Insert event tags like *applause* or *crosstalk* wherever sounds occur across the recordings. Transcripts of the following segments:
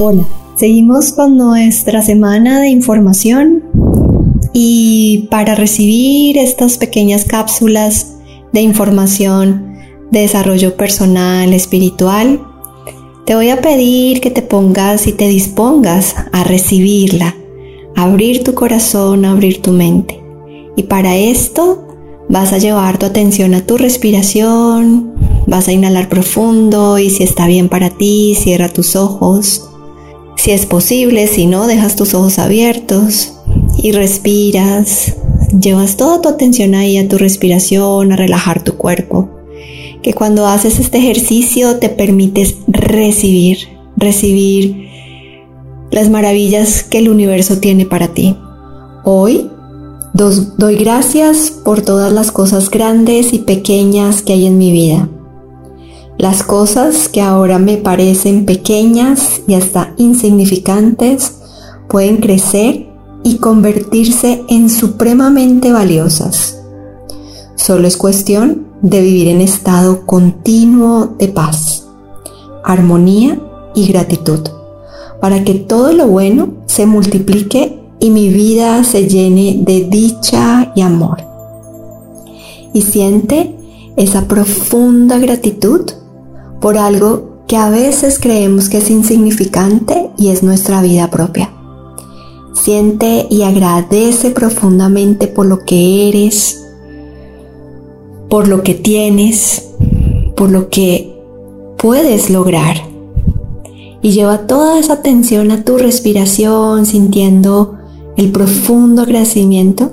Hola, seguimos con nuestra semana de información y para recibir estas pequeñas cápsulas de información de desarrollo personal, espiritual, te voy a pedir que te pongas y te dispongas a recibirla, abrir tu corazón, abrir tu mente. Y para esto vas a llevar tu atención a tu respiración, vas a inhalar profundo y si está bien para ti, cierra tus ojos si es posible, si no, dejas tus ojos abiertos y respiras. Llevas toda tu atención ahí a tu respiración, a relajar tu cuerpo. Que cuando haces este ejercicio te permites recibir, recibir las maravillas que el universo tiene para ti. Hoy doy gracias por todas las cosas grandes y pequeñas que hay en mi vida las cosas que ahora me parecen pequeñas y hasta insignificantes pueden crecer y convertirse en supremamente valiosas. Solo es cuestión de vivir en estado continuo de paz, armonía y gratitud, para que todo lo bueno se multiplique y mi vida se llene de dicha y amor. Y siente esa profunda gratitud por algo que a veces creemos que es insignificante y es nuestra vida propia. Siente y agradece profundamente por lo que eres, por lo que tienes, por lo que puedes lograr. Y lleva toda esa atención a tu respiración, sintiendo el profundo agradecimiento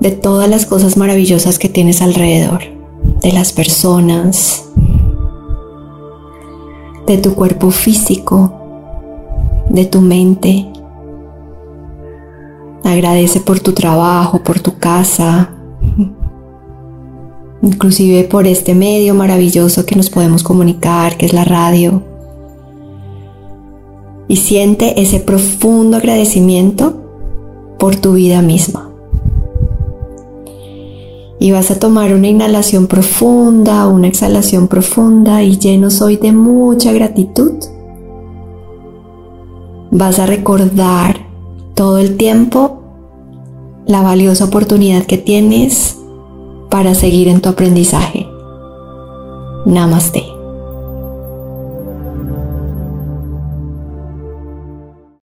de todas las cosas maravillosas que tienes alrededor de las personas, de tu cuerpo físico, de tu mente. Agradece por tu trabajo, por tu casa, *laughs* inclusive por este medio maravilloso que nos podemos comunicar, que es la radio. Y siente ese profundo agradecimiento por tu vida misma y vas a tomar una inhalación profunda, una exhalación profunda y lleno soy de mucha gratitud. Vas a recordar todo el tiempo la valiosa oportunidad que tienes para seguir en tu aprendizaje. Namaste.